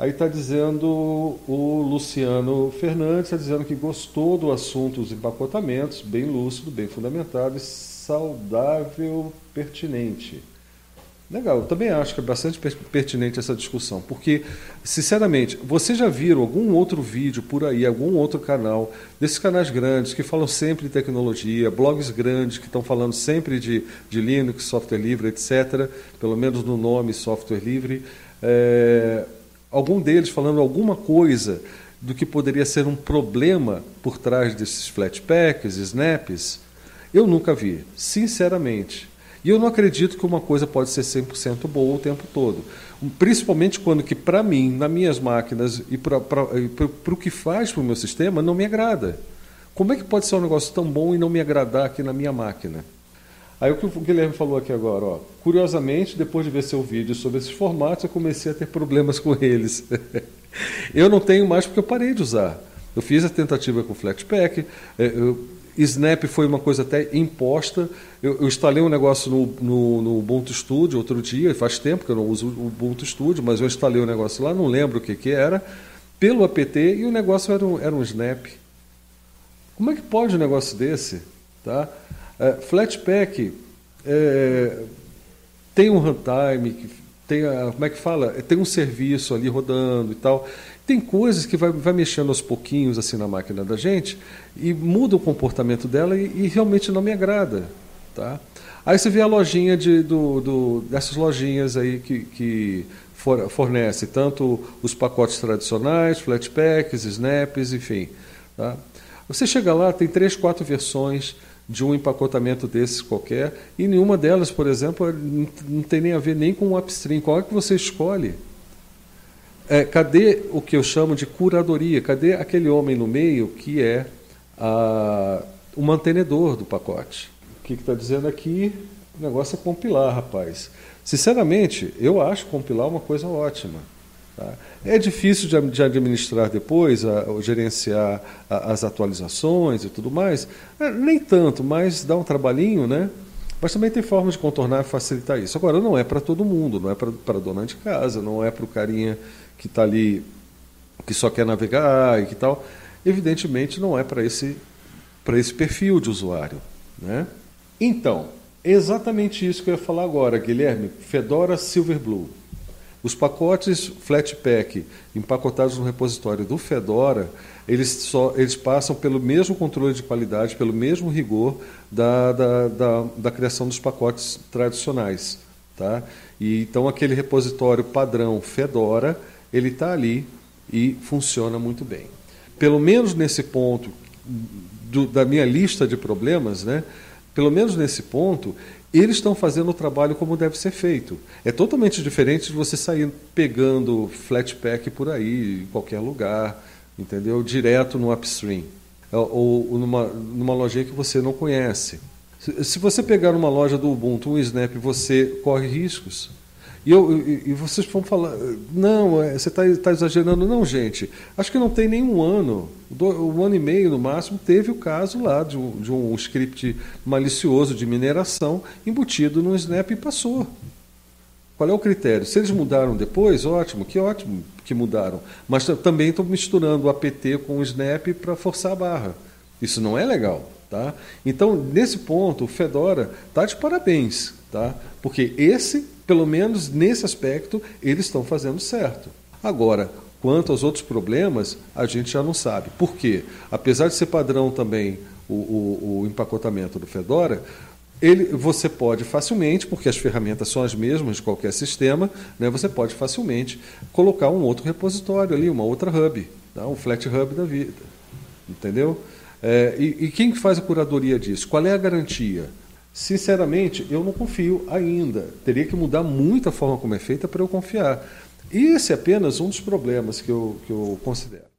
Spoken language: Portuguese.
Aí está dizendo o Luciano Fernandes, está dizendo que gostou do assunto dos empacotamentos, bem lúcido, bem fundamentado e saudável, pertinente. Legal, eu também acho que é bastante pertinente essa discussão, porque, sinceramente, vocês já viram algum outro vídeo por aí, algum outro canal, desses canais grandes que falam sempre de tecnologia, blogs grandes que estão falando sempre de, de Linux, software livre, etc., pelo menos no nome software livre, é, algum deles falando alguma coisa do que poderia ser um problema por trás desses flatpaks, snaps, eu nunca vi, sinceramente. E eu não acredito que uma coisa pode ser 100% boa o tempo todo. Principalmente quando que, para mim, nas minhas máquinas e para o que faz para o meu sistema, não me agrada. Como é que pode ser um negócio tão bom e não me agradar aqui na minha máquina? Aí o que o Guilherme falou aqui agora, ó, curiosamente, depois de ver seu vídeo sobre esses formatos, eu comecei a ter problemas com eles. eu não tenho mais porque eu parei de usar. Eu fiz a tentativa com o Flatpak, é, eu Snap foi uma coisa até imposta. Eu, eu instalei um negócio no, no, no, Ubuntu Studio outro dia, faz tempo que eu não uso o Ubuntu Studio, mas eu instalei um negócio lá, não lembro o que, que era, pelo apt e o negócio era um, era um Snap. Como é que pode um negócio desse? Tá? É, Flatpak é, tem um runtime, tem a, como é que fala? Tem um serviço ali rodando e tal. Tem coisas que vai, vai mexendo aos pouquinhos assim na máquina da gente e muda o comportamento dela e, e realmente não me agrada. Tá? Aí você vê a lojinha de, do, do, dessas lojinhas aí que, que fornece tanto os pacotes tradicionais, flatpaks, snaps, enfim. Tá? Você chega lá, tem três, quatro versões de um empacotamento desses qualquer, e nenhuma delas, por exemplo, não tem nem a ver nem com o upstream. Qual é que você escolhe? É, cadê o que eu chamo de curadoria? Cadê aquele homem no meio que é a, o mantenedor do pacote? O que está dizendo aqui? O negócio é compilar, rapaz. Sinceramente, eu acho compilar uma coisa ótima. Tá? É difícil de, administrar depois, a, a gerenciar a, as atualizações e tudo mais. É, nem tanto, mas dá um trabalhinho, né? Mas também tem formas de contornar e facilitar isso. Agora, não é para todo mundo, não é para a dona de casa, não é para o carinha que está ali, que só quer navegar e que tal, evidentemente não é para esse, esse perfil de usuário. Né? Então, exatamente isso que eu ia falar agora, Guilherme. Fedora Silverblue. Os pacotes Flatpak empacotados no repositório do Fedora, eles, só, eles passam pelo mesmo controle de qualidade, pelo mesmo rigor da, da, da, da criação dos pacotes tradicionais. Tá? E, então, aquele repositório padrão Fedora, ele está ali e funciona muito bem. Pelo menos nesse ponto do, da minha lista de problemas, né, pelo menos nesse ponto, eles estão fazendo o trabalho como deve ser feito. É totalmente diferente de você sair pegando flatpak por aí, em qualquer lugar, entendeu? Direto no upstream. Ou, ou numa, numa lojinha que você não conhece. Se, se você pegar numa loja do Ubuntu um Snap, você corre riscos. E, eu, e, vocês vão falar, não, é, você está tá exagerando. Não, gente, acho que não tem nenhum ano, um ano e meio no máximo, teve o caso lá de um, de um script malicioso de mineração embutido no Snap e passou. Qual é o critério? Se eles mudaram depois, ótimo, que ótimo que mudaram. Mas também estão misturando o apt com o Snap para forçar a barra. Isso não é legal. Tá? Então, nesse ponto, o Fedora está de parabéns, tá? porque esse pelo menos nesse aspecto, eles estão fazendo certo. Agora, quanto aos outros problemas, a gente já não sabe. Por quê? Apesar de ser padrão também o, o, o empacotamento do Fedora, ele, você pode facilmente, porque as ferramentas são as mesmas de qualquer sistema, né, você pode facilmente colocar um outro repositório ali, uma outra hub, tá? um flat hub da vida. Entendeu? É, e, e quem faz a curadoria disso? Qual é a garantia? Sinceramente, eu não confio ainda. Teria que mudar muito a forma como é feita para eu confiar. E esse é apenas um dos problemas que eu, que eu considero.